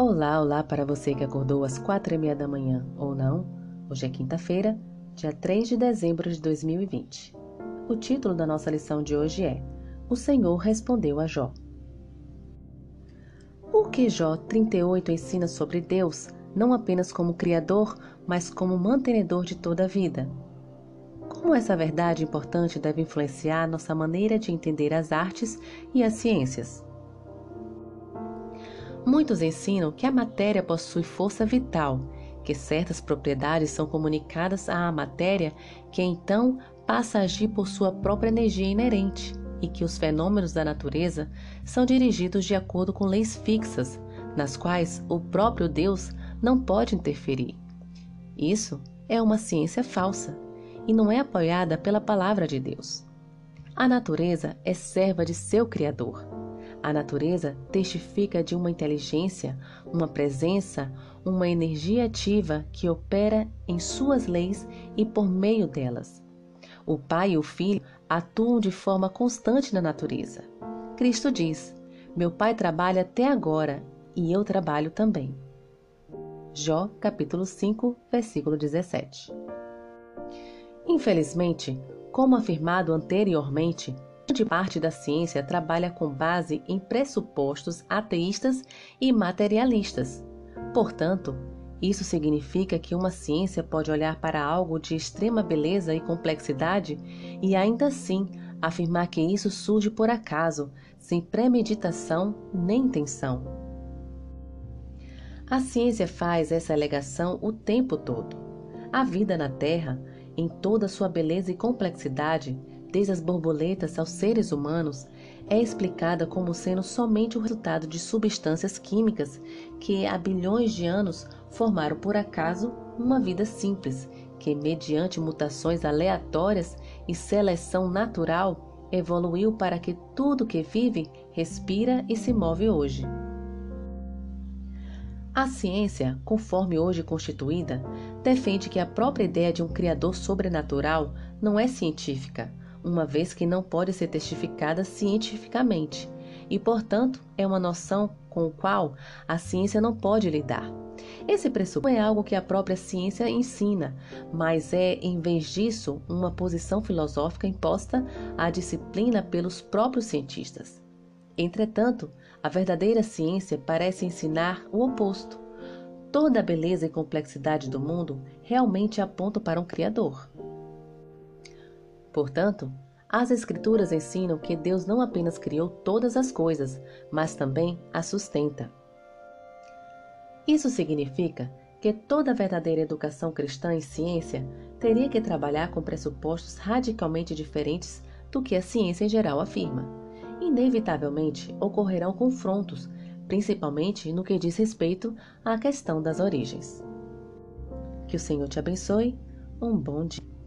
Olá, olá para você que acordou às quatro e meia da manhã ou não. Hoje é quinta-feira, dia 3 de dezembro de 2020. O título da nossa lição de hoje é O Senhor respondeu a Jó. O que Jó 38 ensina sobre Deus, não apenas como Criador, mas como mantenedor de toda a vida. Como essa verdade importante deve influenciar nossa maneira de entender as artes e as ciências? Muitos ensinam que a matéria possui força vital, que certas propriedades são comunicadas à matéria, que então passa a agir por sua própria energia inerente, e que os fenômenos da natureza são dirigidos de acordo com leis fixas, nas quais o próprio Deus não pode interferir. Isso é uma ciência falsa e não é apoiada pela palavra de Deus. A natureza é serva de seu Criador a natureza testifica de uma inteligência, uma presença, uma energia ativa que opera em suas leis e por meio delas. O Pai e o Filho atuam de forma constante na natureza. Cristo diz: Meu Pai trabalha até agora e eu trabalho também. Jó, capítulo 5, versículo 17. Infelizmente, como afirmado anteriormente, grande parte da ciência trabalha com base em pressupostos ateístas e materialistas. Portanto, isso significa que uma ciência pode olhar para algo de extrema beleza e complexidade e ainda assim afirmar que isso surge por acaso, sem premeditação nem intenção. A ciência faz essa alegação o tempo todo. A vida na Terra, em toda sua beleza e complexidade, desde as borboletas aos seres humanos, é explicada como sendo somente o resultado de substâncias químicas que há bilhões de anos formaram por acaso uma vida simples, que, mediante mutações aleatórias e seleção natural, evoluiu para que tudo que vive, respira e se move hoje. A ciência, conforme hoje constituída, defende que a própria ideia de um Criador sobrenatural não é científica, uma vez que não pode ser testificada cientificamente e, portanto, é uma noção com a qual a ciência não pode lidar. Esse pressuposto é algo que a própria ciência ensina, mas é, em vez disso, uma posição filosófica imposta à disciplina pelos próprios cientistas. Entretanto, a verdadeira ciência parece ensinar o oposto. Toda a beleza e complexidade do mundo realmente apontam para um Criador. Portanto, as Escrituras ensinam que Deus não apenas criou todas as coisas, mas também as sustenta. Isso significa que toda verdadeira educação cristã em ciência teria que trabalhar com pressupostos radicalmente diferentes do que a ciência em geral afirma. Inevitavelmente ocorrerão confrontos, principalmente no que diz respeito à questão das origens. Que o Senhor te abençoe. Um bom dia.